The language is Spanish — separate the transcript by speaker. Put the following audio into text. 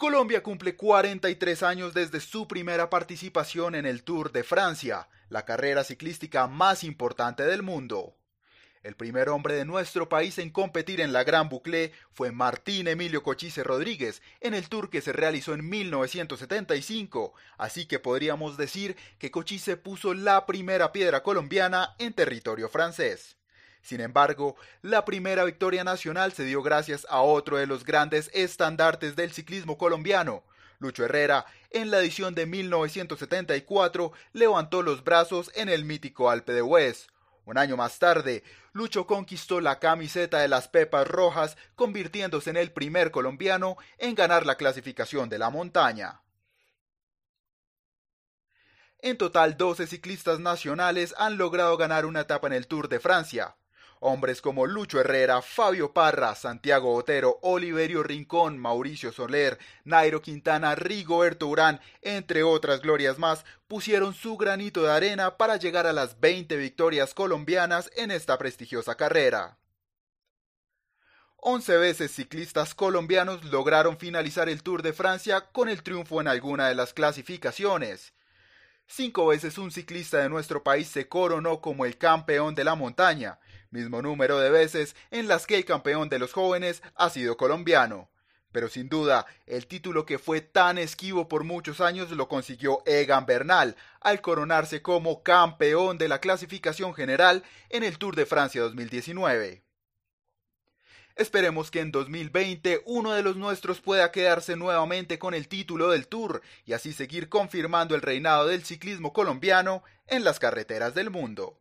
Speaker 1: Colombia cumple 43 años desde su primera participación en el Tour de Francia, la carrera ciclística más importante del mundo. El primer hombre de nuestro país en competir en la Gran Boucle fue Martín Emilio Cochise Rodríguez en el Tour que se realizó en 1975, así que podríamos decir que Cochise puso la primera piedra colombiana en territorio francés. Sin embargo, la primera victoria nacional se dio gracias a otro de los grandes estandartes del ciclismo colombiano. Lucho Herrera, en la edición de 1974, levantó los brazos en el mítico Alpe de Hues. Un año más tarde, Lucho conquistó la camiseta de las Pepas Rojas, convirtiéndose en el primer colombiano en ganar la clasificación de la montaña. En total, 12 ciclistas nacionales han logrado ganar una etapa en el Tour de Francia. Hombres como Lucho Herrera, Fabio Parra, Santiago Otero, Oliverio Rincón, Mauricio Soler, Nairo Quintana, Rigoberto Urán, entre otras glorias más, pusieron su granito de arena para llegar a las 20 victorias colombianas en esta prestigiosa carrera. Once veces ciclistas colombianos lograron finalizar el Tour de Francia con el triunfo en alguna de las clasificaciones. Cinco veces un ciclista de nuestro país se coronó como el campeón de la montaña, mismo número de veces en las que el campeón de los jóvenes ha sido colombiano. Pero sin duda, el título que fue tan esquivo por muchos años lo consiguió Egan Bernal al coronarse como campeón de la clasificación general en el Tour de Francia 2019. Esperemos que en 2020 uno de los nuestros pueda quedarse nuevamente con el título del Tour y así seguir confirmando el reinado del ciclismo colombiano en las carreteras del mundo.